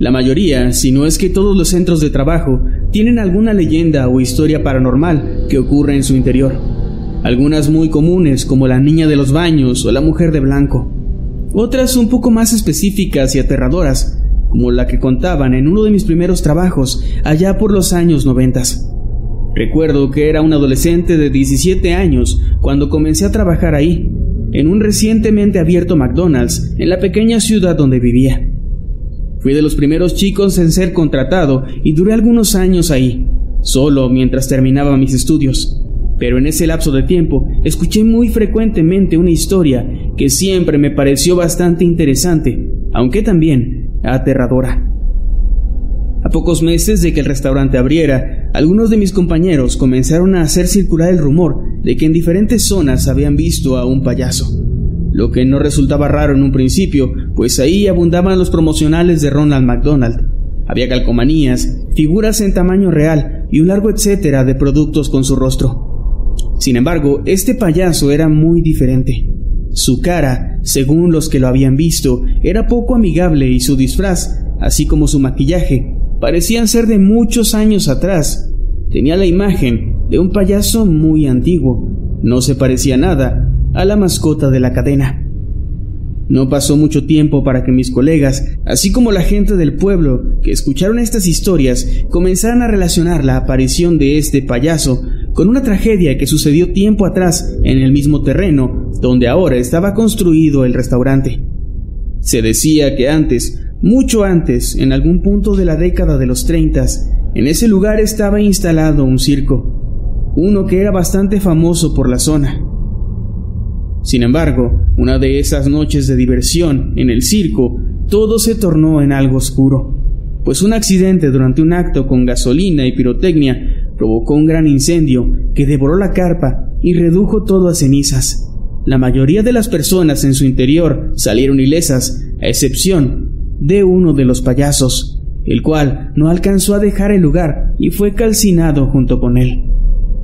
La mayoría, si no es que todos los centros de trabajo, tienen alguna leyenda o historia paranormal que ocurre en su interior. Algunas muy comunes como la niña de los baños o la mujer de blanco. Otras un poco más específicas y aterradoras, como la que contaban en uno de mis primeros trabajos allá por los años noventas. Recuerdo que era un adolescente de 17 años cuando comencé a trabajar ahí, en un recientemente abierto McDonald's en la pequeña ciudad donde vivía. Fui de los primeros chicos en ser contratado y duré algunos años ahí, solo mientras terminaba mis estudios. Pero en ese lapso de tiempo escuché muy frecuentemente una historia que siempre me pareció bastante interesante, aunque también aterradora. A pocos meses de que el restaurante abriera, algunos de mis compañeros comenzaron a hacer circular el rumor de que en diferentes zonas habían visto a un payaso lo que no resultaba raro en un principio, pues ahí abundaban los promocionales de Ronald McDonald. Había calcomanías, figuras en tamaño real y un largo etcétera de productos con su rostro. Sin embargo, este payaso era muy diferente. Su cara, según los que lo habían visto, era poco amigable y su disfraz, así como su maquillaje, parecían ser de muchos años atrás. Tenía la imagen de un payaso muy antiguo. No se parecía nada a la mascota de la cadena. No pasó mucho tiempo para que mis colegas, así como la gente del pueblo que escucharon estas historias, comenzaran a relacionar la aparición de este payaso con una tragedia que sucedió tiempo atrás en el mismo terreno donde ahora estaba construido el restaurante. Se decía que antes, mucho antes, en algún punto de la década de los 30, en ese lugar estaba instalado un circo, uno que era bastante famoso por la zona. Sin embargo, una de esas noches de diversión en el circo, todo se tornó en algo oscuro, pues un accidente durante un acto con gasolina y pirotecnia provocó un gran incendio que devoró la carpa y redujo todo a cenizas. La mayoría de las personas en su interior salieron ilesas, a excepción de uno de los payasos, el cual no alcanzó a dejar el lugar y fue calcinado junto con él.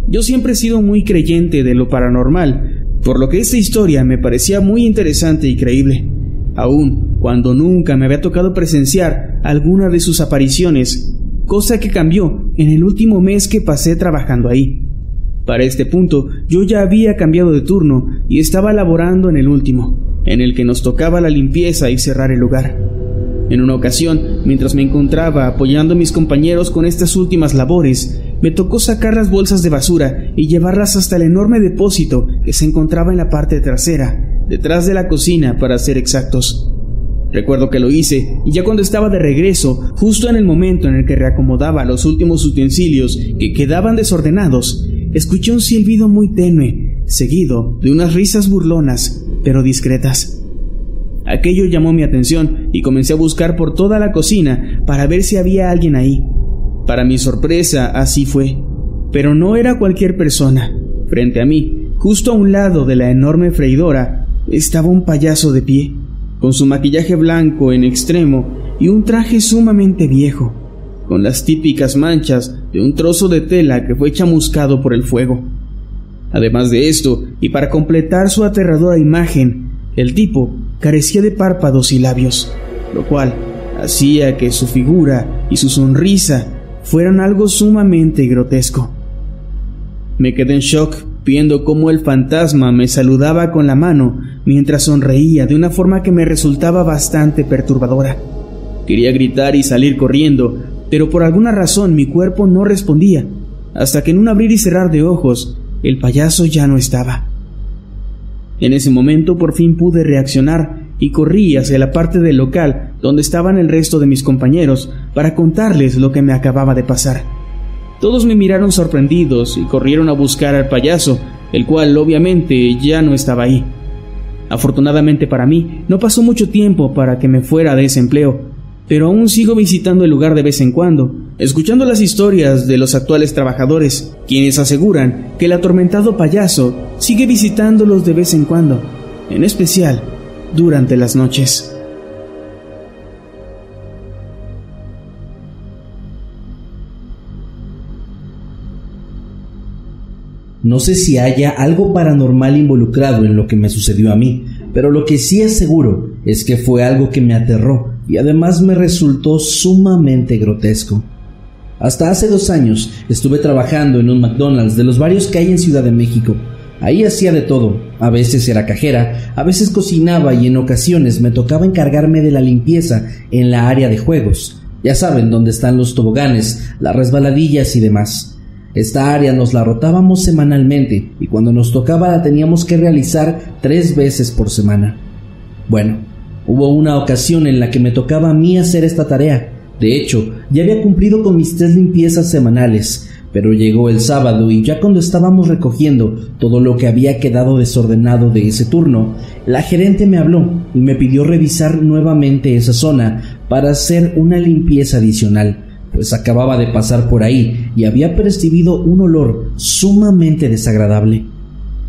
Yo siempre he sido muy creyente de lo paranormal, por lo que esta historia me parecía muy interesante y creíble, aun cuando nunca me había tocado presenciar alguna de sus apariciones, cosa que cambió en el último mes que pasé trabajando ahí. Para este punto yo ya había cambiado de turno y estaba laborando en el último, en el que nos tocaba la limpieza y cerrar el lugar. En una ocasión, mientras me encontraba apoyando a mis compañeros con estas últimas labores, me tocó sacar las bolsas de basura y llevarlas hasta el enorme depósito que se encontraba en la parte trasera, detrás de la cocina para ser exactos. Recuerdo que lo hice y ya cuando estaba de regreso, justo en el momento en el que reacomodaba los últimos utensilios que quedaban desordenados, escuché un silbido muy tenue, seguido de unas risas burlonas, pero discretas. Aquello llamó mi atención y comencé a buscar por toda la cocina para ver si había alguien ahí. Para mi sorpresa, así fue. Pero no era cualquier persona. Frente a mí, justo a un lado de la enorme freidora, estaba un payaso de pie, con su maquillaje blanco en extremo y un traje sumamente viejo, con las típicas manchas de un trozo de tela que fue chamuscado por el fuego. Además de esto, y para completar su aterradora imagen, el tipo carecía de párpados y labios, lo cual hacía que su figura y su sonrisa fueran algo sumamente grotesco. Me quedé en shock viendo cómo el fantasma me saludaba con la mano mientras sonreía de una forma que me resultaba bastante perturbadora. Quería gritar y salir corriendo, pero por alguna razón mi cuerpo no respondía, hasta que en un abrir y cerrar de ojos, el payaso ya no estaba. En ese momento por fin pude reaccionar y corrí hacia la parte del local donde estaban el resto de mis compañeros para contarles lo que me acababa de pasar. Todos me miraron sorprendidos y corrieron a buscar al payaso, el cual obviamente ya no estaba ahí. Afortunadamente para mí, no pasó mucho tiempo para que me fuera de ese empleo, pero aún sigo visitando el lugar de vez en cuando, escuchando las historias de los actuales trabajadores, quienes aseguran que el atormentado payaso sigue visitándolos de vez en cuando, en especial durante las noches. No sé si haya algo paranormal involucrado en lo que me sucedió a mí, pero lo que sí es seguro es que fue algo que me aterró y además me resultó sumamente grotesco. Hasta hace dos años estuve trabajando en un McDonald's de los varios que hay en Ciudad de México. Ahí hacía de todo, a veces era cajera, a veces cocinaba y en ocasiones me tocaba encargarme de la limpieza en la área de juegos. Ya saben dónde están los toboganes, las resbaladillas y demás. Esta área nos la rotábamos semanalmente y cuando nos tocaba la teníamos que realizar tres veces por semana. Bueno, hubo una ocasión en la que me tocaba a mí hacer esta tarea. De hecho, ya había cumplido con mis tres limpiezas semanales, pero llegó el sábado y ya cuando estábamos recogiendo todo lo que había quedado desordenado de ese turno, la gerente me habló y me pidió revisar nuevamente esa zona para hacer una limpieza adicional pues acababa de pasar por ahí y había percibido un olor sumamente desagradable.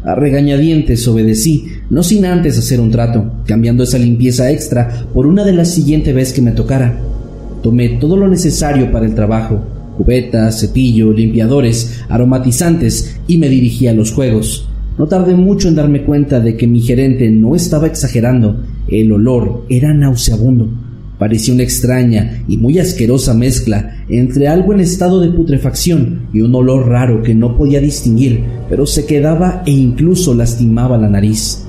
A regañadientes obedecí, no sin antes hacer un trato, cambiando esa limpieza extra por una de las siguiente vez que me tocara. Tomé todo lo necesario para el trabajo, cubetas, cepillo, limpiadores, aromatizantes y me dirigí a los juegos. No tardé mucho en darme cuenta de que mi gerente no estaba exagerando, el olor era nauseabundo Parecía una extraña y muy asquerosa mezcla entre algo en estado de putrefacción y un olor raro que no podía distinguir, pero se quedaba e incluso lastimaba la nariz.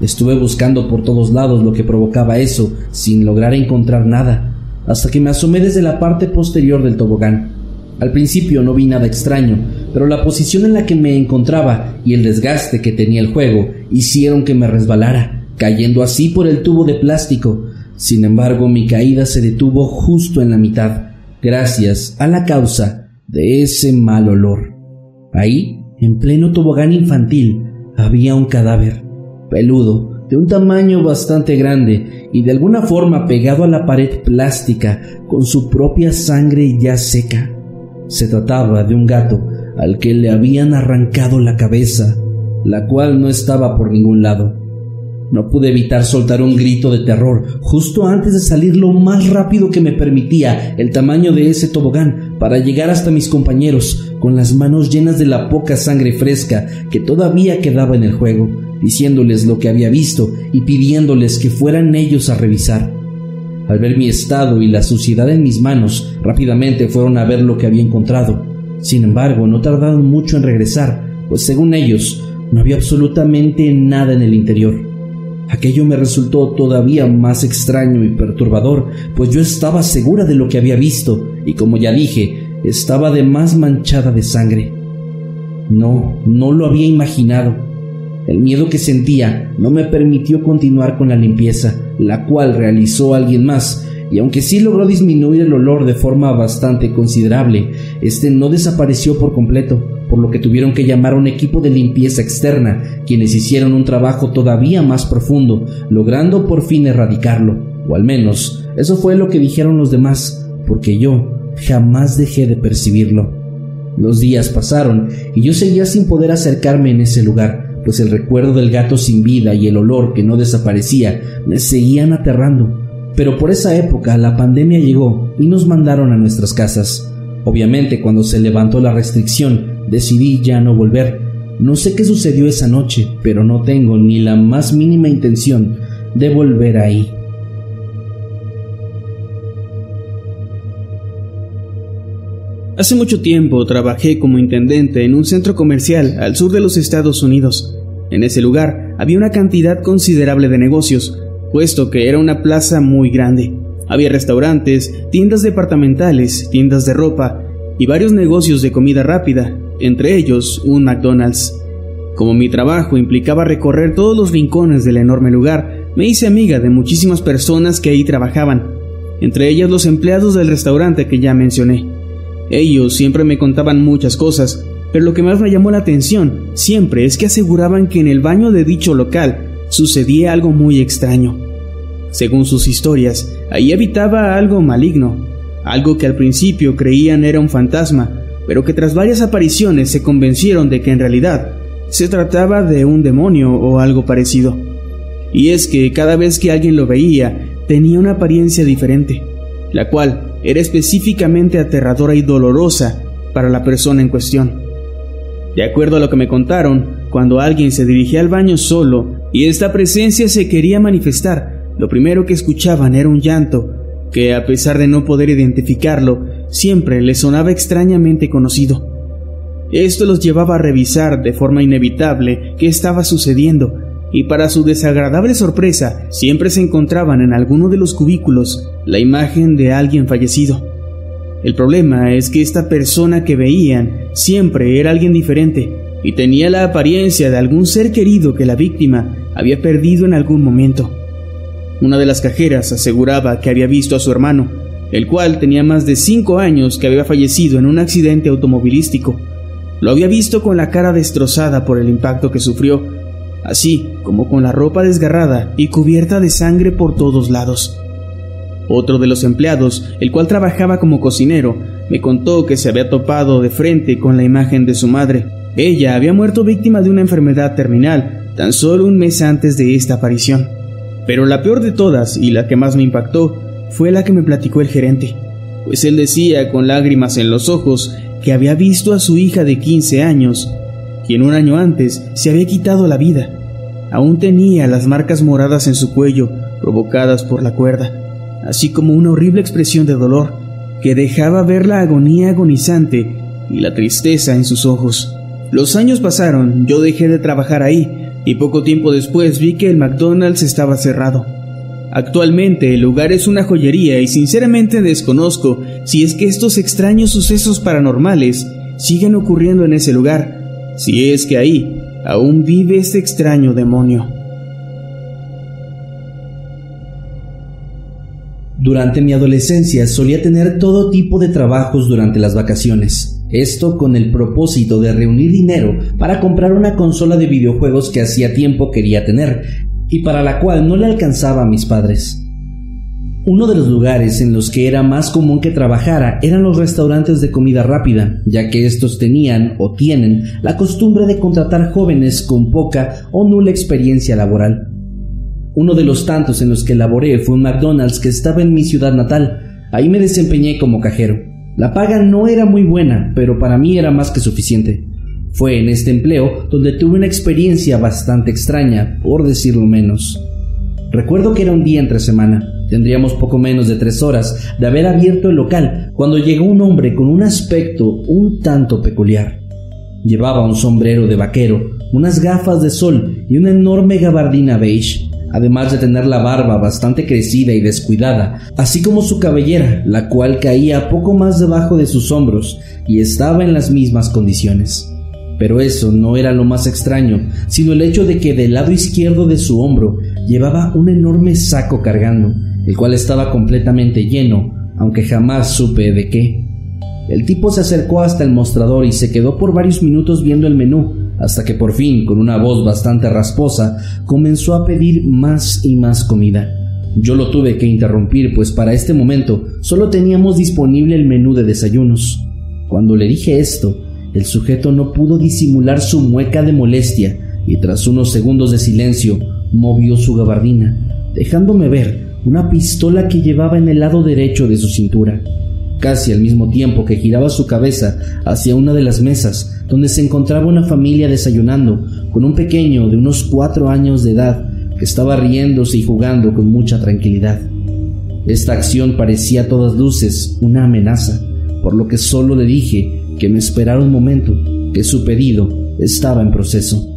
Estuve buscando por todos lados lo que provocaba eso, sin lograr encontrar nada, hasta que me asomé desde la parte posterior del tobogán. Al principio no vi nada extraño, pero la posición en la que me encontraba y el desgaste que tenía el juego hicieron que me resbalara, cayendo así por el tubo de plástico, sin embargo, mi caída se detuvo justo en la mitad, gracias a la causa de ese mal olor. Ahí, en pleno tobogán infantil, había un cadáver, peludo, de un tamaño bastante grande y de alguna forma pegado a la pared plástica con su propia sangre ya seca. Se trataba de un gato al que le habían arrancado la cabeza, la cual no estaba por ningún lado. No pude evitar soltar un grito de terror justo antes de salir lo más rápido que me permitía el tamaño de ese tobogán para llegar hasta mis compañeros con las manos llenas de la poca sangre fresca que todavía quedaba en el juego, diciéndoles lo que había visto y pidiéndoles que fueran ellos a revisar. Al ver mi estado y la suciedad en mis manos, rápidamente fueron a ver lo que había encontrado. Sin embargo, no tardaron mucho en regresar, pues según ellos, no había absolutamente nada en el interior. Aquello me resultó todavía más extraño y perturbador, pues yo estaba segura de lo que había visto, y como ya dije, estaba de más manchada de sangre. No, no lo había imaginado. El miedo que sentía no me permitió continuar con la limpieza, la cual realizó alguien más, y aunque sí logró disminuir el olor de forma bastante considerable, este no desapareció por completo, por lo que tuvieron que llamar a un equipo de limpieza externa, quienes hicieron un trabajo todavía más profundo, logrando por fin erradicarlo, o al menos eso fue lo que dijeron los demás, porque yo jamás dejé de percibirlo. Los días pasaron y yo seguía sin poder acercarme en ese lugar, pues el recuerdo del gato sin vida y el olor que no desaparecía me seguían aterrando. Pero por esa época la pandemia llegó y nos mandaron a nuestras casas. Obviamente cuando se levantó la restricción decidí ya no volver. No sé qué sucedió esa noche, pero no tengo ni la más mínima intención de volver ahí. Hace mucho tiempo trabajé como intendente en un centro comercial al sur de los Estados Unidos. En ese lugar había una cantidad considerable de negocios, puesto que era una plaza muy grande. Había restaurantes, tiendas departamentales, tiendas de ropa y varios negocios de comida rápida, entre ellos un McDonald's. Como mi trabajo implicaba recorrer todos los rincones del enorme lugar, me hice amiga de muchísimas personas que ahí trabajaban, entre ellas los empleados del restaurante que ya mencioné. Ellos siempre me contaban muchas cosas, pero lo que más me llamó la atención siempre es que aseguraban que en el baño de dicho local sucedía algo muy extraño. Según sus historias, ahí habitaba algo maligno, algo que al principio creían era un fantasma, pero que tras varias apariciones se convencieron de que en realidad se trataba de un demonio o algo parecido. Y es que cada vez que alguien lo veía, tenía una apariencia diferente, la cual era específicamente aterradora y dolorosa para la persona en cuestión. De acuerdo a lo que me contaron, cuando alguien se dirigía al baño solo y esta presencia se quería manifestar, lo primero que escuchaban era un llanto que, a pesar de no poder identificarlo, siempre les sonaba extrañamente conocido. Esto los llevaba a revisar de forma inevitable qué estaba sucediendo, y para su desagradable sorpresa, siempre se encontraban en alguno de los cubículos la imagen de alguien fallecido. El problema es que esta persona que veían siempre era alguien diferente y tenía la apariencia de algún ser querido que la víctima había perdido en algún momento. Una de las cajeras aseguraba que había visto a su hermano, el cual tenía más de cinco años que había fallecido en un accidente automovilístico. Lo había visto con la cara destrozada por el impacto que sufrió, así como con la ropa desgarrada y cubierta de sangre por todos lados. Otro de los empleados, el cual trabajaba como cocinero, me contó que se había topado de frente con la imagen de su madre. Ella había muerto víctima de una enfermedad terminal tan solo un mes antes de esta aparición. Pero la peor de todas y la que más me impactó fue la que me platicó el gerente, pues él decía con lágrimas en los ojos que había visto a su hija de 15 años, quien un año antes se había quitado la vida. Aún tenía las marcas moradas en su cuello provocadas por la cuerda así como una horrible expresión de dolor que dejaba ver la agonía agonizante y la tristeza en sus ojos. Los años pasaron, yo dejé de trabajar ahí y poco tiempo después vi que el McDonald's estaba cerrado. Actualmente el lugar es una joyería y sinceramente desconozco si es que estos extraños sucesos paranormales siguen ocurriendo en ese lugar, si es que ahí aún vive este extraño demonio. Durante mi adolescencia solía tener todo tipo de trabajos durante las vacaciones. Esto con el propósito de reunir dinero para comprar una consola de videojuegos que hacía tiempo quería tener y para la cual no le alcanzaba a mis padres. Uno de los lugares en los que era más común que trabajara eran los restaurantes de comida rápida, ya que estos tenían o tienen la costumbre de contratar jóvenes con poca o nula experiencia laboral. Uno de los tantos en los que laboré fue un McDonald's que estaba en mi ciudad natal. Ahí me desempeñé como cajero. La paga no era muy buena, pero para mí era más que suficiente. Fue en este empleo donde tuve una experiencia bastante extraña, por decirlo menos. Recuerdo que era un día entre semana. Tendríamos poco menos de tres horas de haber abierto el local cuando llegó un hombre con un aspecto un tanto peculiar. Llevaba un sombrero de vaquero, unas gafas de sol y una enorme gabardina beige además de tener la barba bastante crecida y descuidada, así como su cabellera, la cual caía poco más debajo de sus hombros y estaba en las mismas condiciones. Pero eso no era lo más extraño, sino el hecho de que del lado izquierdo de su hombro llevaba un enorme saco cargando, el cual estaba completamente lleno, aunque jamás supe de qué. El tipo se acercó hasta el mostrador y se quedó por varios minutos viendo el menú, hasta que por fin, con una voz bastante rasposa, comenzó a pedir más y más comida. Yo lo tuve que interrumpir, pues para este momento solo teníamos disponible el menú de desayunos. Cuando le dije esto, el sujeto no pudo disimular su mueca de molestia y tras unos segundos de silencio movió su gabardina, dejándome ver una pistola que llevaba en el lado derecho de su cintura. Casi al mismo tiempo que giraba su cabeza hacia una de las mesas, donde se encontraba una familia desayunando, con un pequeño de unos cuatro años de edad, que estaba riéndose y jugando con mucha tranquilidad. Esta acción parecía a todas luces una amenaza, por lo que solo le dije que me esperara un momento, que su pedido estaba en proceso.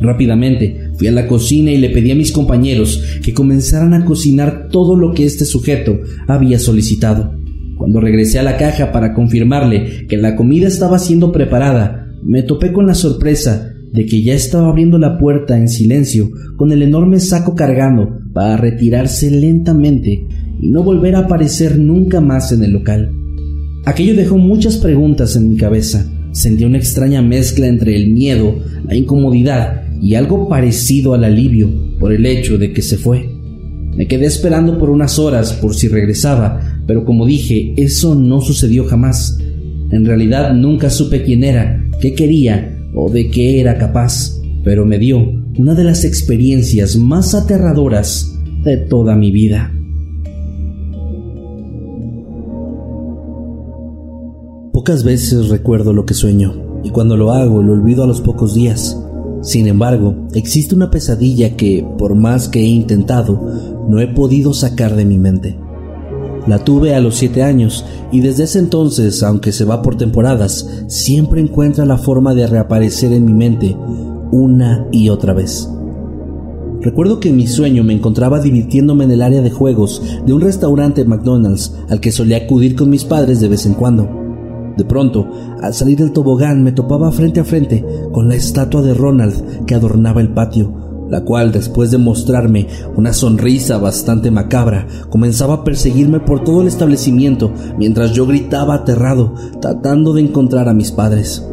Rápidamente fui a la cocina y le pedí a mis compañeros que comenzaran a cocinar todo lo que este sujeto había solicitado. Cuando regresé a la caja para confirmarle que la comida estaba siendo preparada, me topé con la sorpresa de que ya estaba abriendo la puerta en silencio con el enorme saco cargando para retirarse lentamente y no volver a aparecer nunca más en el local. Aquello dejó muchas preguntas en mi cabeza. Sentí una extraña mezcla entre el miedo, la incomodidad y algo parecido al alivio por el hecho de que se fue. Me quedé esperando por unas horas por si regresaba, pero como dije, eso no sucedió jamás. En realidad nunca supe quién era, qué quería o de qué era capaz, pero me dio una de las experiencias más aterradoras de toda mi vida. Pocas veces recuerdo lo que sueño, y cuando lo hago lo olvido a los pocos días. Sin embargo, existe una pesadilla que, por más que he intentado, no he podido sacar de mi mente. La tuve a los siete años y desde ese entonces, aunque se va por temporadas, siempre encuentra la forma de reaparecer en mi mente una y otra vez. Recuerdo que en mi sueño me encontraba divirtiéndome en el área de juegos de un restaurante McDonald's al que solía acudir con mis padres de vez en cuando. De pronto, al salir del tobogán me topaba frente a frente con la estatua de Ronald que adornaba el patio, la cual, después de mostrarme una sonrisa bastante macabra, comenzaba a perseguirme por todo el establecimiento mientras yo gritaba aterrado, tratando de encontrar a mis padres.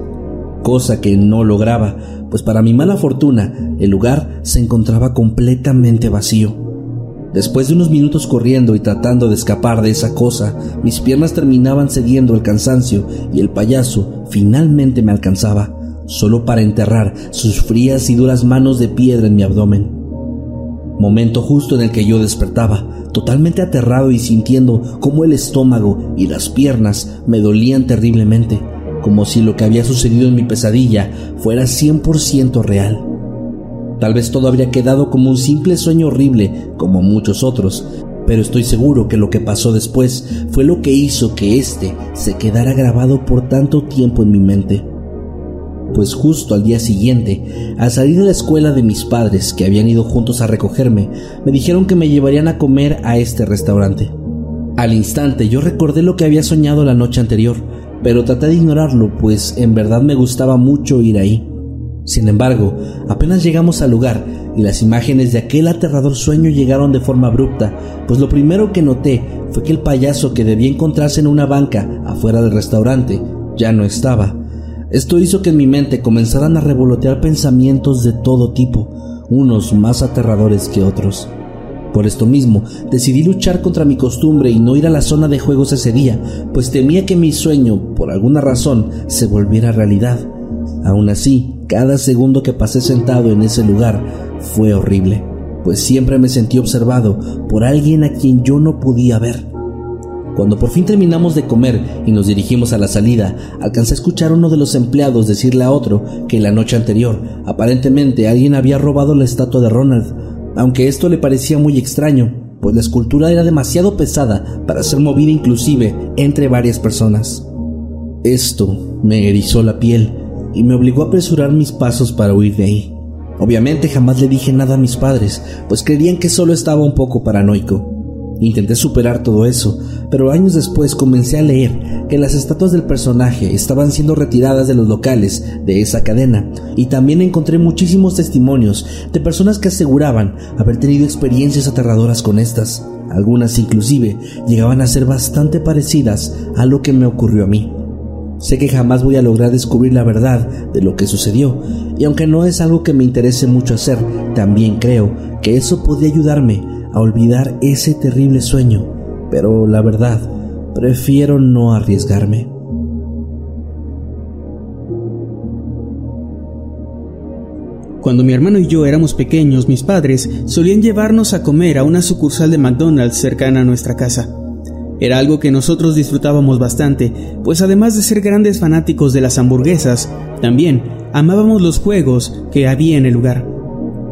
Cosa que no lograba, pues para mi mala fortuna, el lugar se encontraba completamente vacío. Después de unos minutos corriendo y tratando de escapar de esa cosa, mis piernas terminaban cediendo el cansancio y el payaso finalmente me alcanzaba, solo para enterrar sus frías y duras manos de piedra en mi abdomen. Momento justo en el que yo despertaba, totalmente aterrado y sintiendo cómo el estómago y las piernas me dolían terriblemente, como si lo que había sucedido en mi pesadilla fuera 100% real. Tal vez todo habría quedado como un simple sueño horrible, como muchos otros, pero estoy seguro que lo que pasó después fue lo que hizo que éste se quedara grabado por tanto tiempo en mi mente. Pues justo al día siguiente, al salir de la escuela de mis padres, que habían ido juntos a recogerme, me dijeron que me llevarían a comer a este restaurante. Al instante yo recordé lo que había soñado la noche anterior, pero traté de ignorarlo, pues en verdad me gustaba mucho ir ahí. Sin embargo, apenas llegamos al lugar y las imágenes de aquel aterrador sueño llegaron de forma abrupta, pues lo primero que noté fue que el payaso que debía encontrarse en una banca afuera del restaurante ya no estaba. Esto hizo que en mi mente comenzaran a revolotear pensamientos de todo tipo, unos más aterradores que otros. Por esto mismo, decidí luchar contra mi costumbre y no ir a la zona de juegos ese día, pues temía que mi sueño, por alguna razón, se volviera realidad. Aún así, cada segundo que pasé sentado en ese lugar fue horrible, pues siempre me sentí observado por alguien a quien yo no podía ver. Cuando por fin terminamos de comer y nos dirigimos a la salida, alcancé a escuchar a uno de los empleados decirle a otro que la noche anterior aparentemente alguien había robado la estatua de Ronald, aunque esto le parecía muy extraño, pues la escultura era demasiado pesada para ser movida inclusive entre varias personas. Esto me erizó la piel y me obligó a apresurar mis pasos para huir de ahí. Obviamente jamás le dije nada a mis padres, pues creían que solo estaba un poco paranoico. Intenté superar todo eso, pero años después comencé a leer que las estatuas del personaje estaban siendo retiradas de los locales de esa cadena, y también encontré muchísimos testimonios de personas que aseguraban haber tenido experiencias aterradoras con estas. Algunas inclusive llegaban a ser bastante parecidas a lo que me ocurrió a mí. Sé que jamás voy a lograr descubrir la verdad de lo que sucedió, y aunque no es algo que me interese mucho hacer, también creo que eso podría ayudarme a olvidar ese terrible sueño, pero la verdad, prefiero no arriesgarme. Cuando mi hermano y yo éramos pequeños, mis padres solían llevarnos a comer a una sucursal de McDonald's cercana a nuestra casa. Era algo que nosotros disfrutábamos bastante, pues además de ser grandes fanáticos de las hamburguesas, también amábamos los juegos que había en el lugar.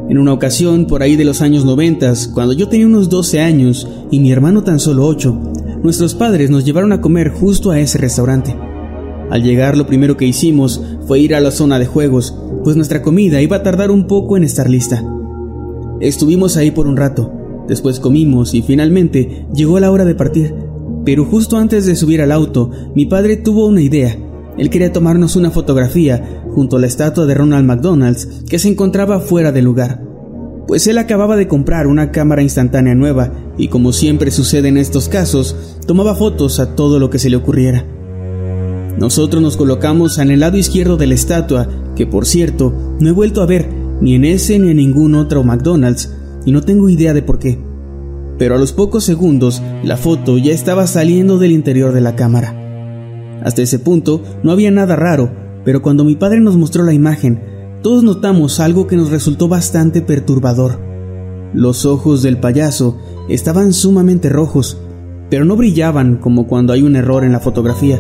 En una ocasión, por ahí de los años 90, cuando yo tenía unos 12 años y mi hermano tan solo 8, nuestros padres nos llevaron a comer justo a ese restaurante. Al llegar lo primero que hicimos fue ir a la zona de juegos, pues nuestra comida iba a tardar un poco en estar lista. Estuvimos ahí por un rato, después comimos y finalmente llegó la hora de partir, pero justo antes de subir al auto, mi padre tuvo una idea. Él quería tomarnos una fotografía junto a la estatua de Ronald McDonald's que se encontraba fuera del lugar. Pues él acababa de comprar una cámara instantánea nueva y como siempre sucede en estos casos, tomaba fotos a todo lo que se le ocurriera. Nosotros nos colocamos en el lado izquierdo de la estatua, que por cierto, no he vuelto a ver ni en ese ni en ningún otro McDonald's, y no tengo idea de por qué. Pero a los pocos segundos, la foto ya estaba saliendo del interior de la cámara. Hasta ese punto no había nada raro, pero cuando mi padre nos mostró la imagen, todos notamos algo que nos resultó bastante perturbador. Los ojos del payaso estaban sumamente rojos, pero no brillaban como cuando hay un error en la fotografía,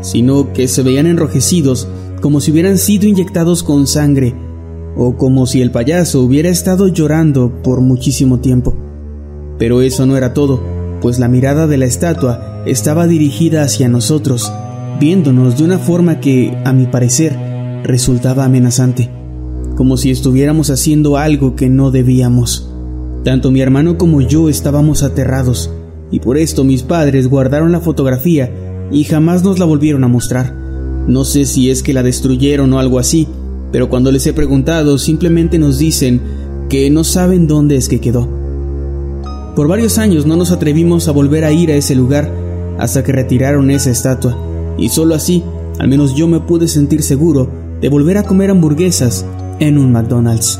sino que se veían enrojecidos como si hubieran sido inyectados con sangre o como si el payaso hubiera estado llorando por muchísimo tiempo. Pero eso no era todo, pues la mirada de la estatua estaba dirigida hacia nosotros, viéndonos de una forma que, a mi parecer, resultaba amenazante, como si estuviéramos haciendo algo que no debíamos. Tanto mi hermano como yo estábamos aterrados, y por esto mis padres guardaron la fotografía y jamás nos la volvieron a mostrar. No sé si es que la destruyeron o algo así, pero cuando les he preguntado simplemente nos dicen que no saben dónde es que quedó. Por varios años no nos atrevimos a volver a ir a ese lugar hasta que retiraron esa estatua, y solo así, al menos yo me pude sentir seguro de volver a comer hamburguesas en un McDonald's.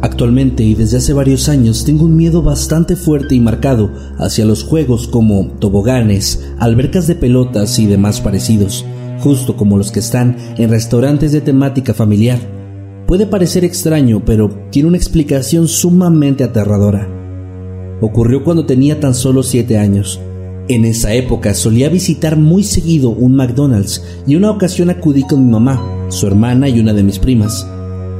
Actualmente y desde hace varios años tengo un miedo bastante fuerte y marcado hacia los juegos como toboganes, albercas de pelotas y demás parecidos, justo como los que están en restaurantes de temática familiar. Puede parecer extraño, pero tiene una explicación sumamente aterradora. Ocurrió cuando tenía tan solo 7 años. En esa época solía visitar muy seguido un McDonald's y una ocasión acudí con mi mamá, su hermana y una de mis primas.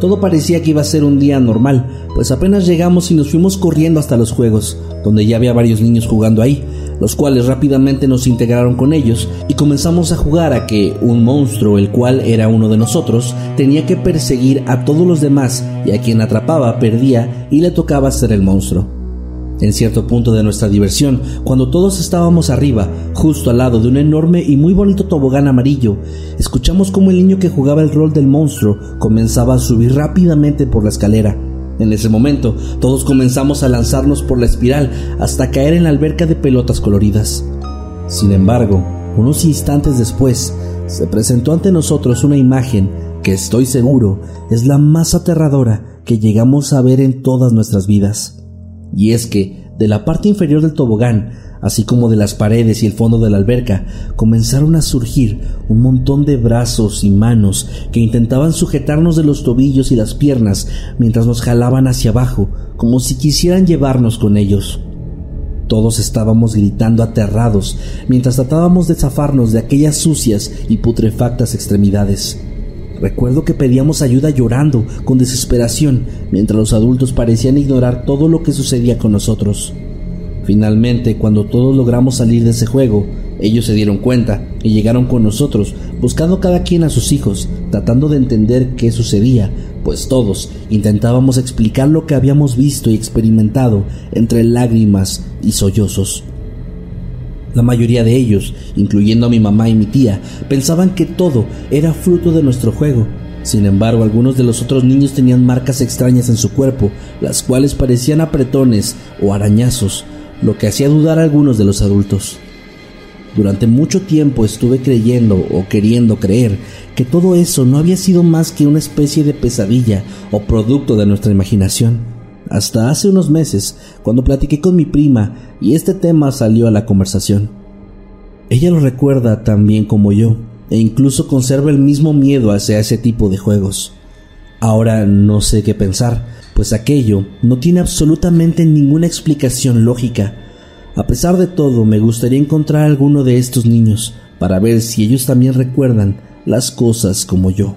Todo parecía que iba a ser un día normal, pues apenas llegamos y nos fuimos corriendo hasta los juegos, donde ya había varios niños jugando ahí, los cuales rápidamente nos integraron con ellos y comenzamos a jugar a que un monstruo, el cual era uno de nosotros, tenía que perseguir a todos los demás y a quien atrapaba perdía y le tocaba ser el monstruo. En cierto punto de nuestra diversión, cuando todos estábamos arriba, justo al lado de un enorme y muy bonito tobogán amarillo, escuchamos como el niño que jugaba el rol del monstruo comenzaba a subir rápidamente por la escalera. En ese momento, todos comenzamos a lanzarnos por la espiral hasta caer en la alberca de pelotas coloridas. Sin embargo, unos instantes después, se presentó ante nosotros una imagen que estoy seguro es la más aterradora que llegamos a ver en todas nuestras vidas. Y es que, de la parte inferior del tobogán, así como de las paredes y el fondo de la alberca, comenzaron a surgir un montón de brazos y manos que intentaban sujetarnos de los tobillos y las piernas mientras nos jalaban hacia abajo, como si quisieran llevarnos con ellos. Todos estábamos gritando aterrados mientras tratábamos de zafarnos de aquellas sucias y putrefactas extremidades. Recuerdo que pedíamos ayuda llorando, con desesperación, mientras los adultos parecían ignorar todo lo que sucedía con nosotros. Finalmente, cuando todos logramos salir de ese juego, ellos se dieron cuenta y llegaron con nosotros, buscando cada quien a sus hijos, tratando de entender qué sucedía, pues todos intentábamos explicar lo que habíamos visto y experimentado entre lágrimas y sollozos. La mayoría de ellos, incluyendo a mi mamá y mi tía, pensaban que todo era fruto de nuestro juego. Sin embargo, algunos de los otros niños tenían marcas extrañas en su cuerpo, las cuales parecían apretones o arañazos, lo que hacía dudar a algunos de los adultos. Durante mucho tiempo estuve creyendo o queriendo creer que todo eso no había sido más que una especie de pesadilla o producto de nuestra imaginación hasta hace unos meses, cuando platiqué con mi prima y este tema salió a la conversación. Ella lo recuerda tan bien como yo, e incluso conserva el mismo miedo hacia ese tipo de juegos. Ahora no sé qué pensar, pues aquello no tiene absolutamente ninguna explicación lógica. A pesar de todo, me gustaría encontrar a alguno de estos niños, para ver si ellos también recuerdan las cosas como yo.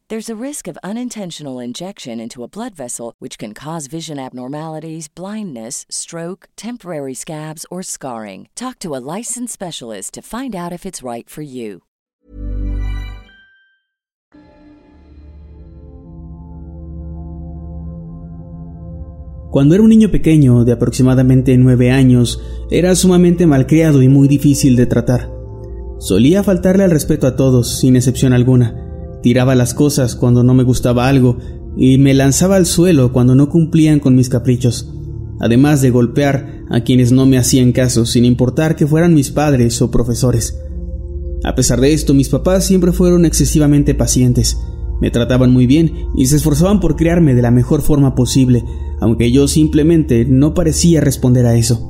There's a risk of unintentional injection into a blood vessel, which can cause vision abnormalities, blindness, stroke, temporary scabs, or scarring. Talk to a licensed specialist to find out if it's right for you. Cuando era un niño pequeño, de aproximadamente nueve años, era sumamente malcriado y muy difícil de tratar. Solía faltarle al respeto a todos, sin excepción alguna. Tiraba las cosas cuando no me gustaba algo y me lanzaba al suelo cuando no cumplían con mis caprichos, además de golpear a quienes no me hacían caso, sin importar que fueran mis padres o profesores. A pesar de esto, mis papás siempre fueron excesivamente pacientes, me trataban muy bien y se esforzaban por criarme de la mejor forma posible, aunque yo simplemente no parecía responder a eso.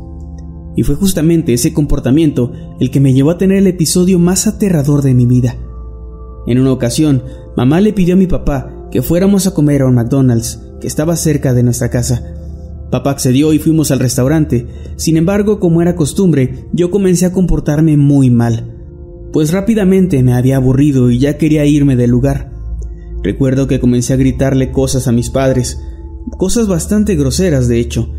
Y fue justamente ese comportamiento el que me llevó a tener el episodio más aterrador de mi vida. En una ocasión, mamá le pidió a mi papá que fuéramos a comer a un McDonald's que estaba cerca de nuestra casa. Papá accedió y fuimos al restaurante. Sin embargo, como era costumbre, yo comencé a comportarme muy mal, pues rápidamente me había aburrido y ya quería irme del lugar. Recuerdo que comencé a gritarle cosas a mis padres, cosas bastante groseras de hecho.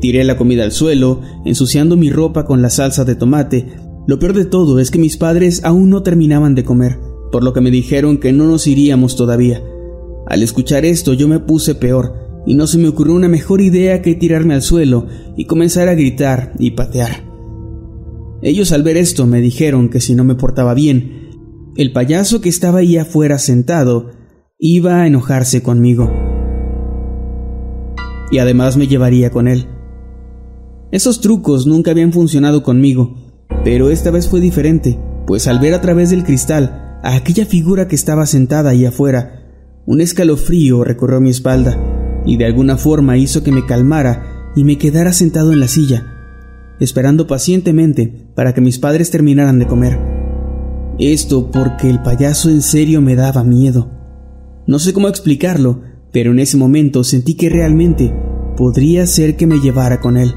Tiré la comida al suelo, ensuciando mi ropa con la salsa de tomate. Lo peor de todo es que mis padres aún no terminaban de comer, por lo que me dijeron que no nos iríamos todavía. Al escuchar esto yo me puse peor, y no se me ocurrió una mejor idea que tirarme al suelo y comenzar a gritar y patear. Ellos al ver esto me dijeron que si no me portaba bien, el payaso que estaba ahí afuera sentado iba a enojarse conmigo. Y además me llevaría con él. Esos trucos nunca habían funcionado conmigo, pero esta vez fue diferente, pues al ver a través del cristal a aquella figura que estaba sentada ahí afuera, un escalofrío recorrió mi espalda y de alguna forma hizo que me calmara y me quedara sentado en la silla, esperando pacientemente para que mis padres terminaran de comer. Esto porque el payaso en serio me daba miedo. No sé cómo explicarlo, pero en ese momento sentí que realmente podría ser que me llevara con él.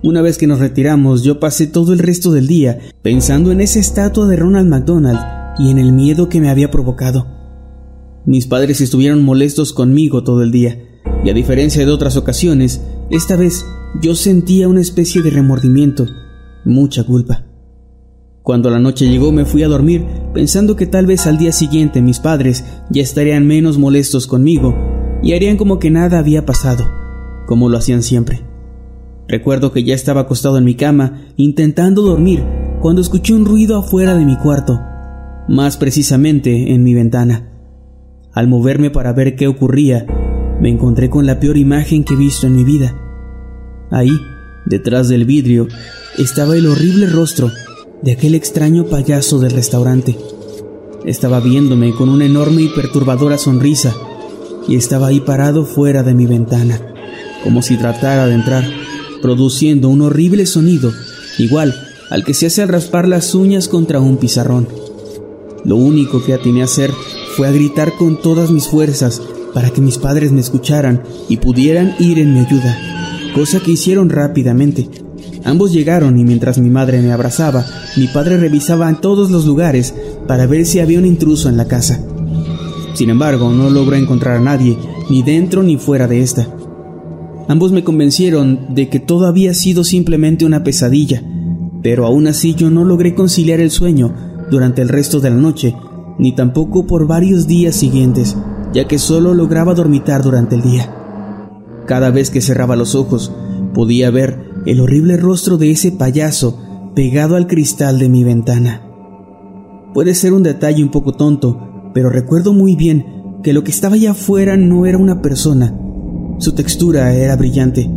Una vez que nos retiramos, yo pasé todo el resto del día pensando en esa estatua de Ronald McDonald y en el miedo que me había provocado. Mis padres estuvieron molestos conmigo todo el día, y a diferencia de otras ocasiones, esta vez yo sentía una especie de remordimiento, mucha culpa. Cuando la noche llegó me fui a dormir pensando que tal vez al día siguiente mis padres ya estarían menos molestos conmigo y harían como que nada había pasado, como lo hacían siempre. Recuerdo que ya estaba acostado en mi cama intentando dormir cuando escuché un ruido afuera de mi cuarto, más precisamente en mi ventana. Al moverme para ver qué ocurría, me encontré con la peor imagen que he visto en mi vida. Ahí, detrás del vidrio, estaba el horrible rostro de aquel extraño payaso del restaurante. Estaba viéndome con una enorme y perturbadora sonrisa y estaba ahí parado fuera de mi ventana, como si tratara de entrar, produciendo un horrible sonido, igual al que se hace al raspar las uñas contra un pizarrón. Lo único que atiné a hacer fue a gritar con todas mis fuerzas para que mis padres me escucharan y pudieran ir en mi ayuda, cosa que hicieron rápidamente. Ambos llegaron y mientras mi madre me abrazaba, mi padre revisaba en todos los lugares para ver si había un intruso en la casa. Sin embargo, no logró encontrar a nadie, ni dentro ni fuera de esta. Ambos me convencieron de que todo había sido simplemente una pesadilla, pero aún así yo no logré conciliar el sueño durante el resto de la noche, ni tampoco por varios días siguientes, ya que solo lograba dormitar durante el día. Cada vez que cerraba los ojos, podía ver el horrible rostro de ese payaso pegado al cristal de mi ventana. Puede ser un detalle un poco tonto, pero recuerdo muy bien que lo que estaba allá afuera no era una persona. Su textura era brillante.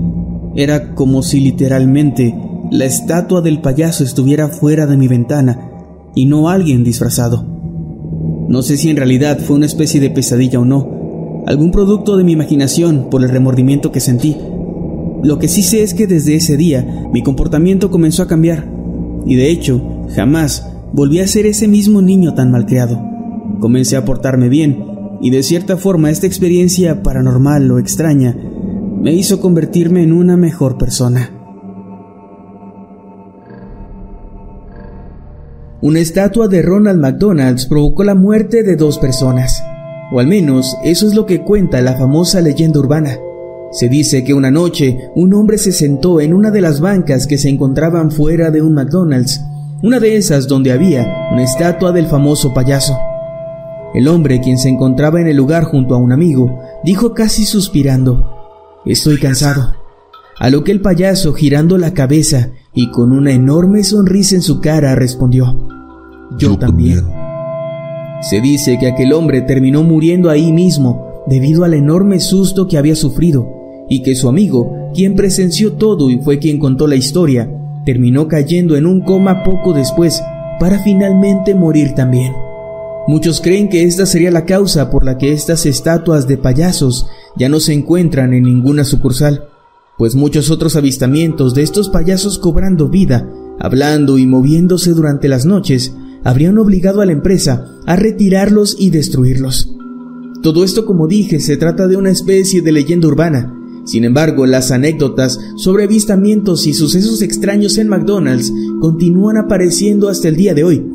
Era como si literalmente la estatua del payaso estuviera fuera de mi ventana y no alguien disfrazado. No sé si en realidad fue una especie de pesadilla o no, algún producto de mi imaginación por el remordimiento que sentí. Lo que sí sé es que desde ese día mi comportamiento comenzó a cambiar, y de hecho jamás volví a ser ese mismo niño tan malcriado. Comencé a portarme bien, y de cierta forma esta experiencia paranormal o extraña me hizo convertirme en una mejor persona. Una estatua de Ronald McDonald's provocó la muerte de dos personas, o al menos eso es lo que cuenta la famosa leyenda urbana. Se dice que una noche un hombre se sentó en una de las bancas que se encontraban fuera de un McDonald's, una de esas donde había una estatua del famoso payaso. El hombre, quien se encontraba en el lugar junto a un amigo, dijo casi suspirando, Estoy cansado. A lo que el payaso, girando la cabeza, y con una enorme sonrisa en su cara respondió, Yo, también. Se dice que aquel hombre terminó muriendo ahí mismo debido al enorme susto que había sufrido y que su amigo, quien presenció todo y fue quien contó la historia, terminó cayendo en un coma poco después para finalmente morir también. Muchos creen que esta sería la causa por la que estas estatuas de payasos ya no se encuentran en ninguna sucursal pues muchos otros avistamientos de estos payasos cobrando vida, hablando y moviéndose durante las noches, habrían obligado a la empresa a retirarlos y destruirlos. Todo esto, como dije, se trata de una especie de leyenda urbana. Sin embargo, las anécdotas sobre avistamientos y sucesos extraños en McDonald's continúan apareciendo hasta el día de hoy.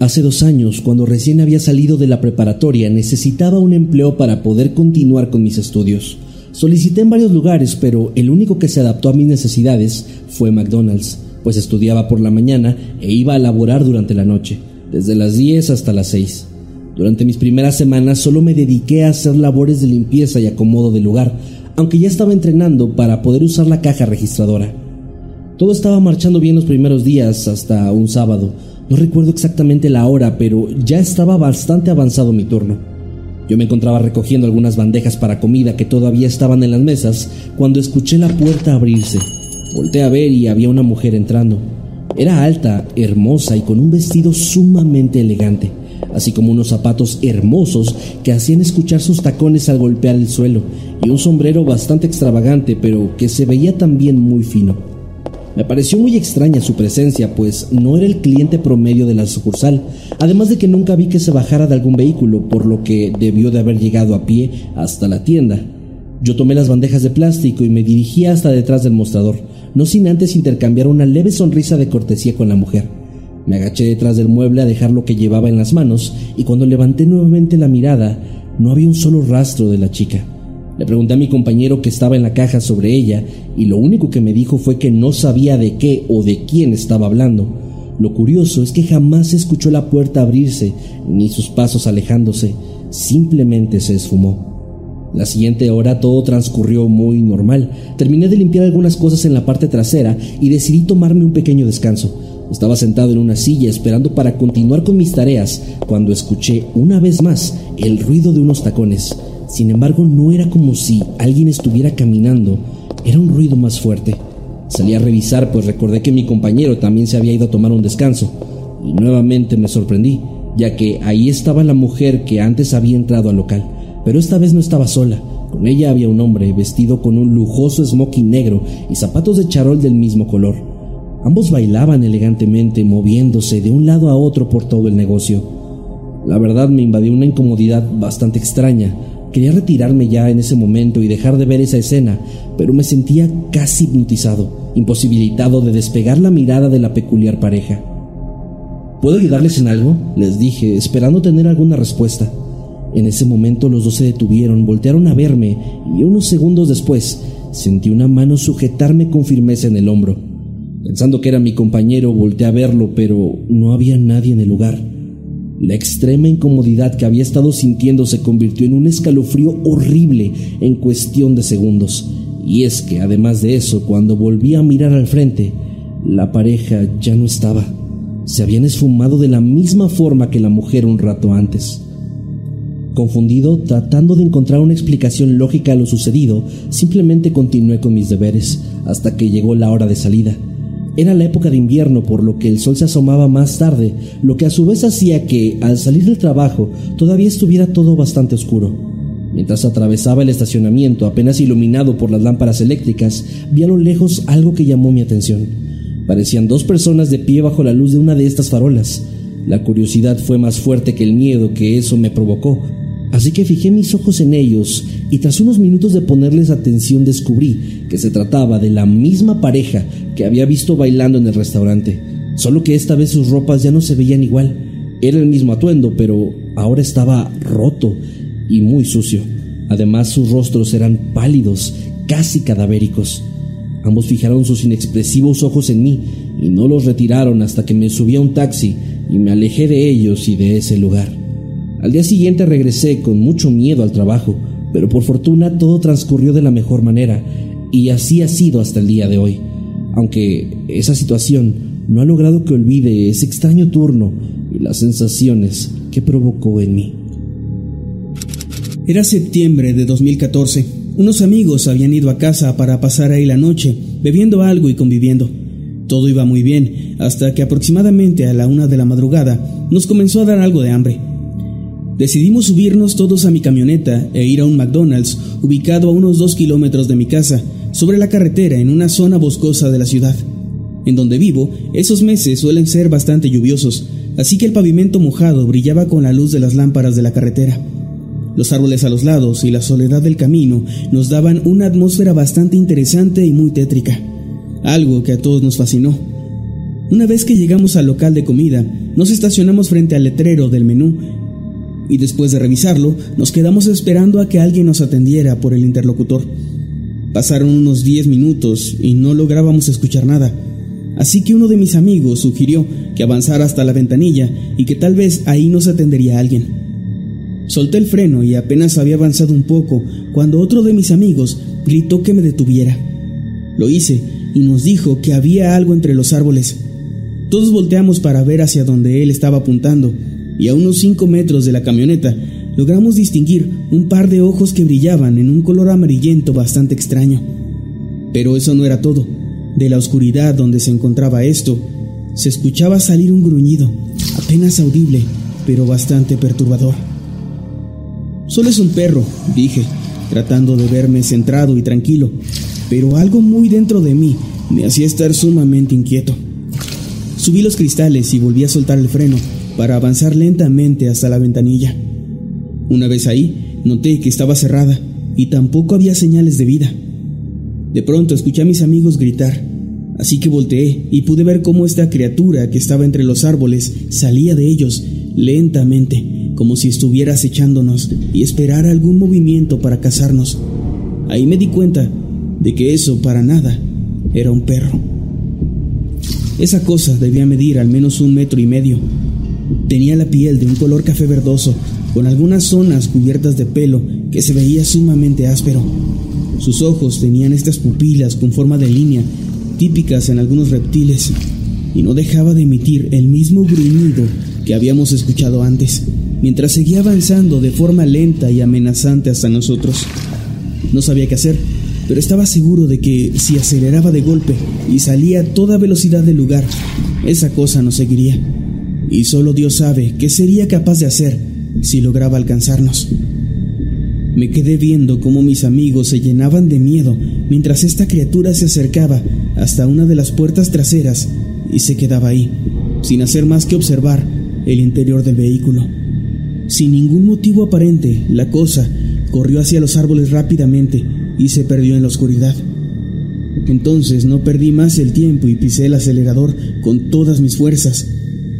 Hace dos años, cuando recién había salido de la preparatoria, necesitaba un empleo para poder continuar con mis estudios. Solicité en varios lugares, pero el único que se adaptó a mis necesidades fue McDonald's, pues estudiaba por la mañana e iba a laborar durante la noche, desde las 10 hasta las 6. Durante mis primeras semanas solo me dediqué a hacer labores de limpieza y acomodo del lugar, aunque ya estaba entrenando para poder usar la caja registradora. Todo estaba marchando bien los primeros días hasta un sábado. No recuerdo exactamente la hora, pero ya estaba bastante avanzado mi turno. Yo me encontraba recogiendo algunas bandejas para comida que todavía estaban en las mesas cuando escuché la puerta abrirse. Volté a ver y había una mujer entrando. Era alta, hermosa y con un vestido sumamente elegante, así como unos zapatos hermosos que hacían escuchar sus tacones al golpear el suelo, y un sombrero bastante extravagante, pero que se veía también muy fino. Me pareció muy extraña su presencia, pues no era el cliente promedio de la sucursal, además de que nunca vi que se bajara de algún vehículo, por lo que debió de haber llegado a pie hasta la tienda. Yo tomé las bandejas de plástico y me dirigí hasta detrás del mostrador, no sin antes intercambiar una leve sonrisa de cortesía con la mujer. Me agaché detrás del mueble a dejar lo que llevaba en las manos y cuando levanté nuevamente la mirada no había un solo rastro de la chica. Le pregunté a mi compañero que estaba en la caja sobre ella y lo único que me dijo fue que no sabía de qué o de quién estaba hablando. Lo curioso es que jamás escuchó la puerta abrirse ni sus pasos alejándose, simplemente se esfumó. La siguiente hora todo transcurrió muy normal. Terminé de limpiar algunas cosas en la parte trasera y decidí tomarme un pequeño descanso. Estaba sentado en una silla esperando para continuar con mis tareas cuando escuché una vez más el ruido de unos tacones. Sin embargo, no era como si alguien estuviera caminando, era un ruido más fuerte. Salí a revisar, pues recordé que mi compañero también se había ido a tomar un descanso, y nuevamente me sorprendí, ya que ahí estaba la mujer que antes había entrado al local, pero esta vez no estaba sola. Con ella había un hombre vestido con un lujoso smoking negro y zapatos de charol del mismo color. Ambos bailaban elegantemente, moviéndose de un lado a otro por todo el negocio. La verdad me invadió una incomodidad bastante extraña, Quería retirarme ya en ese momento y dejar de ver esa escena, pero me sentía casi hipnotizado, imposibilitado de despegar la mirada de la peculiar pareja. ¿Puedo ayudarles en algo? les dije, esperando tener alguna respuesta. En ese momento los dos se detuvieron, voltearon a verme y unos segundos después sentí una mano sujetarme con firmeza en el hombro. Pensando que era mi compañero, volteé a verlo, pero no había nadie en el lugar. La extrema incomodidad que había estado sintiendo se convirtió en un escalofrío horrible en cuestión de segundos. Y es que, además de eso, cuando volví a mirar al frente, la pareja ya no estaba. Se habían esfumado de la misma forma que la mujer un rato antes. Confundido, tratando de encontrar una explicación lógica a lo sucedido, simplemente continué con mis deberes hasta que llegó la hora de salida. Era la época de invierno, por lo que el sol se asomaba más tarde, lo que a su vez hacía que, al salir del trabajo, todavía estuviera todo bastante oscuro. Mientras atravesaba el estacionamiento, apenas iluminado por las lámparas eléctricas, vi a lo lejos algo que llamó mi atención. Parecían dos personas de pie bajo la luz de una de estas farolas. La curiosidad fue más fuerte que el miedo que eso me provocó, Así que fijé mis ojos en ellos y tras unos minutos de ponerles atención descubrí que se trataba de la misma pareja que había visto bailando en el restaurante, solo que esta vez sus ropas ya no se veían igual. Era el mismo atuendo, pero ahora estaba roto y muy sucio. Además sus rostros eran pálidos, casi cadavéricos. Ambos fijaron sus inexpresivos ojos en mí y no los retiraron hasta que me subí a un taxi y me alejé de ellos y de ese lugar. Al día siguiente regresé con mucho miedo al trabajo, pero por fortuna todo transcurrió de la mejor manera, y así ha sido hasta el día de hoy, aunque esa situación no ha logrado que olvide ese extraño turno y las sensaciones que provocó en mí. Era septiembre de 2014. Unos amigos habían ido a casa para pasar ahí la noche, bebiendo algo y conviviendo. Todo iba muy bien, hasta que aproximadamente a la una de la madrugada nos comenzó a dar algo de hambre. Decidimos subirnos todos a mi camioneta e ir a un McDonald's ubicado a unos dos kilómetros de mi casa, sobre la carretera en una zona boscosa de la ciudad. En donde vivo, esos meses suelen ser bastante lluviosos, así que el pavimento mojado brillaba con la luz de las lámparas de la carretera. Los árboles a los lados y la soledad del camino nos daban una atmósfera bastante interesante y muy tétrica, algo que a todos nos fascinó. Una vez que llegamos al local de comida, nos estacionamos frente al letrero del menú y después de revisarlo nos quedamos esperando a que alguien nos atendiera por el interlocutor. Pasaron unos 10 minutos y no lográbamos escuchar nada, así que uno de mis amigos sugirió que avanzara hasta la ventanilla y que tal vez ahí nos atendería alguien. Solté el freno y apenas había avanzado un poco cuando otro de mis amigos gritó que me detuviera. Lo hice y nos dijo que había algo entre los árboles. Todos volteamos para ver hacia donde él estaba apuntando y a unos 5 metros de la camioneta logramos distinguir un par de ojos que brillaban en un color amarillento bastante extraño. Pero eso no era todo. De la oscuridad donde se encontraba esto, se escuchaba salir un gruñido, apenas audible, pero bastante perturbador. Solo es un perro, dije, tratando de verme centrado y tranquilo, pero algo muy dentro de mí me hacía estar sumamente inquieto. Subí los cristales y volví a soltar el freno, para avanzar lentamente hasta la ventanilla. Una vez ahí, noté que estaba cerrada y tampoco había señales de vida. De pronto escuché a mis amigos gritar, así que volteé y pude ver cómo esta criatura que estaba entre los árboles salía de ellos lentamente, como si estuviera acechándonos y esperara algún movimiento para cazarnos. Ahí me di cuenta de que eso para nada era un perro. Esa cosa debía medir al menos un metro y medio Tenía la piel de un color café verdoso, con algunas zonas cubiertas de pelo que se veía sumamente áspero. Sus ojos tenían estas pupilas con forma de línea, típicas en algunos reptiles, y no dejaba de emitir el mismo gruñido que habíamos escuchado antes, mientras seguía avanzando de forma lenta y amenazante hasta nosotros. No sabía qué hacer, pero estaba seguro de que si aceleraba de golpe y salía a toda velocidad del lugar, esa cosa nos seguiría y solo Dios sabe qué sería capaz de hacer si lograba alcanzarnos. Me quedé viendo cómo mis amigos se llenaban de miedo mientras esta criatura se acercaba hasta una de las puertas traseras y se quedaba ahí, sin hacer más que observar el interior del vehículo. Sin ningún motivo aparente, la cosa corrió hacia los árboles rápidamente y se perdió en la oscuridad. Entonces no perdí más el tiempo y pisé el acelerador con todas mis fuerzas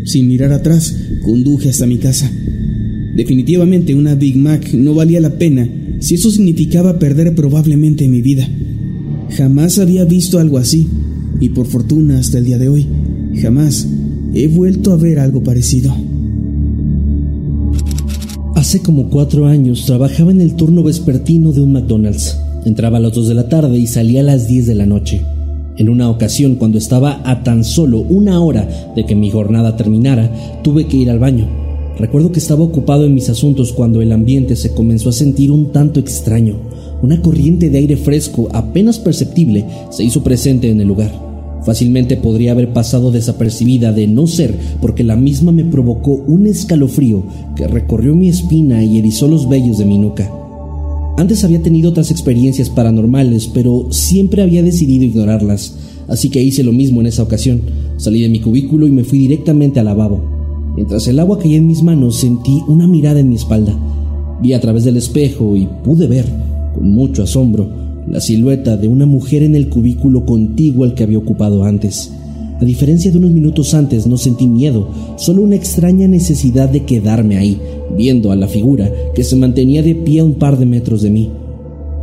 sin mirar atrás, conduje hasta mi casa. Definitivamente una Big Mac no valía la pena si eso significaba perder probablemente mi vida. Jamás había visto algo así, y por fortuna hasta el día de hoy, jamás he vuelto a ver algo parecido. Hace como cuatro años trabajaba en el turno vespertino de un McDonald's. Entraba a las dos de la tarde y salía a las 10 de la noche. En una ocasión, cuando estaba a tan solo una hora de que mi jornada terminara, tuve que ir al baño. Recuerdo que estaba ocupado en mis asuntos cuando el ambiente se comenzó a sentir un tanto extraño. Una corriente de aire fresco, apenas perceptible, se hizo presente en el lugar. Fácilmente podría haber pasado desapercibida de no ser porque la misma me provocó un escalofrío que recorrió mi espina y erizó los vellos de mi nuca. Antes había tenido otras experiencias paranormales, pero siempre había decidido ignorarlas, así que hice lo mismo en esa ocasión. Salí de mi cubículo y me fui directamente al lavabo. Mientras el agua caía en mis manos, sentí una mirada en mi espalda. Vi a través del espejo y pude ver, con mucho asombro, la silueta de una mujer en el cubículo contiguo al que había ocupado antes. A diferencia de unos minutos antes, no sentí miedo, solo una extraña necesidad de quedarme ahí, viendo a la figura que se mantenía de pie a un par de metros de mí.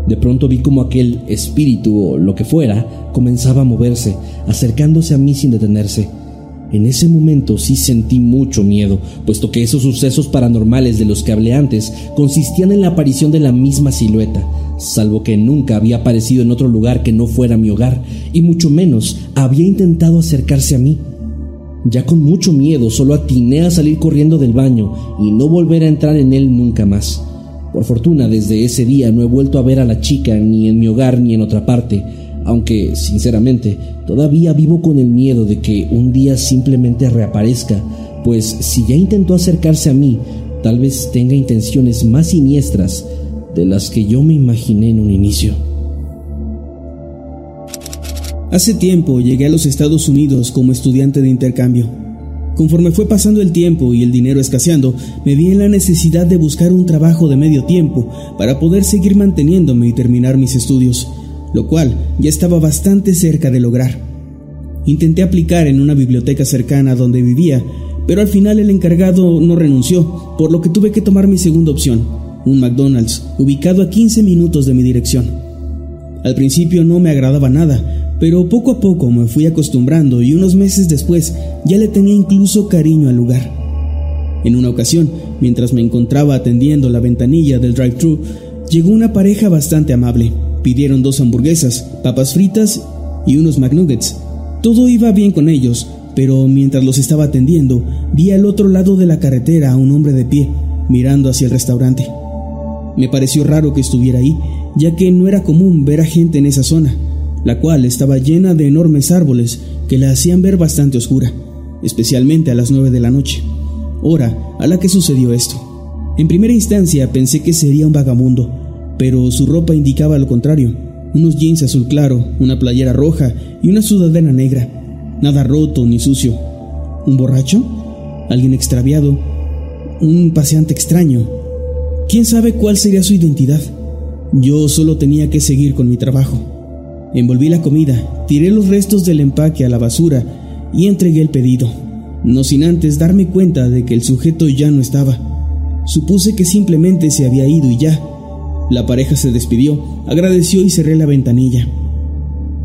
De pronto vi como aquel espíritu o lo que fuera comenzaba a moverse, acercándose a mí sin detenerse. En ese momento sí sentí mucho miedo, puesto que esos sucesos paranormales de los que hablé antes consistían en la aparición de la misma silueta, salvo que nunca había aparecido en otro lugar que no fuera mi hogar, y mucho menos había intentado acercarse a mí. Ya con mucho miedo solo atiné a salir corriendo del baño y no volver a entrar en él nunca más. Por fortuna, desde ese día no he vuelto a ver a la chica ni en mi hogar ni en otra parte, aunque, sinceramente, todavía vivo con el miedo de que un día simplemente reaparezca, pues si ya intentó acercarse a mí, tal vez tenga intenciones más siniestras de las que yo me imaginé en un inicio. Hace tiempo llegué a los Estados Unidos como estudiante de intercambio. Conforme fue pasando el tiempo y el dinero escaseando, me vi en la necesidad de buscar un trabajo de medio tiempo para poder seguir manteniéndome y terminar mis estudios, lo cual ya estaba bastante cerca de lograr. Intenté aplicar en una biblioteca cercana donde vivía, pero al final el encargado no renunció, por lo que tuve que tomar mi segunda opción, un McDonald's, ubicado a 15 minutos de mi dirección. Al principio no me agradaba nada, pero poco a poco me fui acostumbrando y unos meses después ya le tenía incluso cariño al lugar. En una ocasión, mientras me encontraba atendiendo la ventanilla del drive-thru, llegó una pareja bastante amable. Pidieron dos hamburguesas, papas fritas y unos McNuggets. Todo iba bien con ellos, pero mientras los estaba atendiendo, vi al otro lado de la carretera a un hombre de pie, mirando hacia el restaurante. Me pareció raro que estuviera ahí, ya que no era común ver a gente en esa zona la cual estaba llena de enormes árboles que la hacían ver bastante oscura, especialmente a las nueve de la noche, hora a la que sucedió esto. En primera instancia pensé que sería un vagabundo, pero su ropa indicaba lo contrario, unos jeans azul claro, una playera roja y una sudadera negra, nada roto ni sucio. ¿Un borracho? ¿Alguien extraviado? ¿Un paseante extraño? ¿Quién sabe cuál sería su identidad? Yo solo tenía que seguir con mi trabajo. Envolví la comida, tiré los restos del empaque a la basura y entregué el pedido, no sin antes darme cuenta de que el sujeto ya no estaba. Supuse que simplemente se había ido y ya. La pareja se despidió, agradeció y cerré la ventanilla.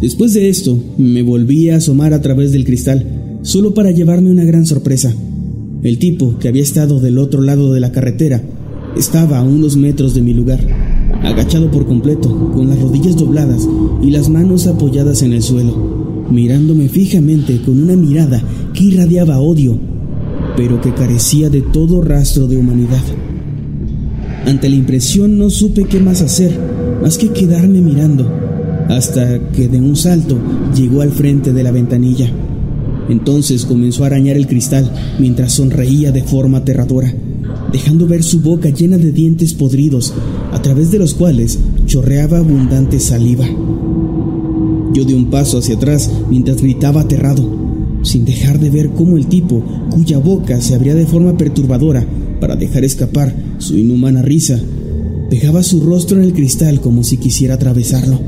Después de esto, me volví a asomar a través del cristal, solo para llevarme una gran sorpresa. El tipo, que había estado del otro lado de la carretera, estaba a unos metros de mi lugar agachado por completo, con las rodillas dobladas y las manos apoyadas en el suelo, mirándome fijamente con una mirada que irradiaba odio, pero que carecía de todo rastro de humanidad. Ante la impresión no supe qué más hacer, más que quedarme mirando, hasta que de un salto llegó al frente de la ventanilla. Entonces comenzó a arañar el cristal mientras sonreía de forma aterradora dejando ver su boca llena de dientes podridos, a través de los cuales chorreaba abundante saliva. Yo di un paso hacia atrás mientras gritaba aterrado, sin dejar de ver cómo el tipo, cuya boca se abría de forma perturbadora para dejar escapar su inhumana risa, pegaba su rostro en el cristal como si quisiera atravesarlo.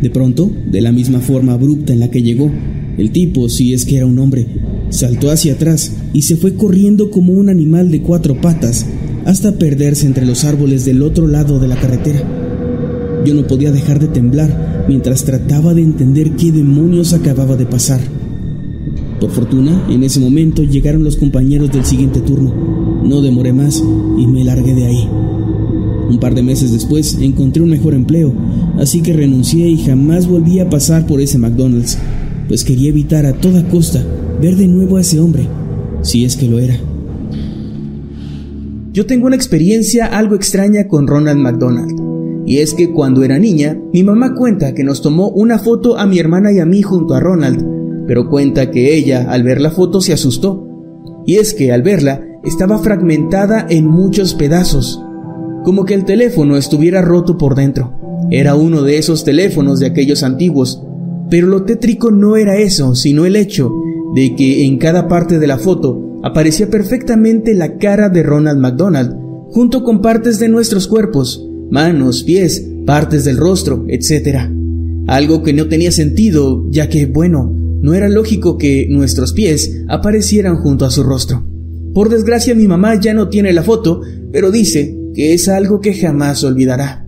De pronto, de la misma forma abrupta en la que llegó, el tipo, si es que era un hombre, saltó hacia atrás y se fue corriendo como un animal de cuatro patas hasta perderse entre los árboles del otro lado de la carretera. Yo no podía dejar de temblar mientras trataba de entender qué demonios acababa de pasar. Por fortuna, en ese momento llegaron los compañeros del siguiente turno. No demoré más y me largué de ahí. Un par de meses después encontré un mejor empleo, así que renuncié y jamás volví a pasar por ese McDonald's, pues quería evitar a toda costa ver de nuevo a ese hombre, si es que lo era. Yo tengo una experiencia algo extraña con Ronald McDonald. Y es que cuando era niña, mi mamá cuenta que nos tomó una foto a mi hermana y a mí junto a Ronald, pero cuenta que ella al ver la foto se asustó. Y es que al verla estaba fragmentada en muchos pedazos, como que el teléfono estuviera roto por dentro. Era uno de esos teléfonos de aquellos antiguos, pero lo tétrico no era eso, sino el hecho de que en cada parte de la foto aparecía perfectamente la cara de Ronald McDonald, junto con partes de nuestros cuerpos, manos, pies, partes del rostro, etc. Algo que no tenía sentido, ya que, bueno, no era lógico que nuestros pies aparecieran junto a su rostro. Por desgracia mi mamá ya no tiene la foto, pero dice que es algo que jamás olvidará.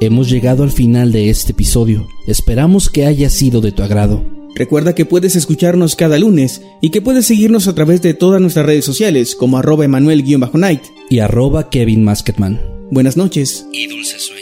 Hemos llegado al final de este episodio. Esperamos que haya sido de tu agrado. Recuerda que puedes escucharnos cada lunes y que puedes seguirnos a través de todas nuestras redes sociales como arroba emanuel-night y arroba Kevin Buenas noches y dulces sueños.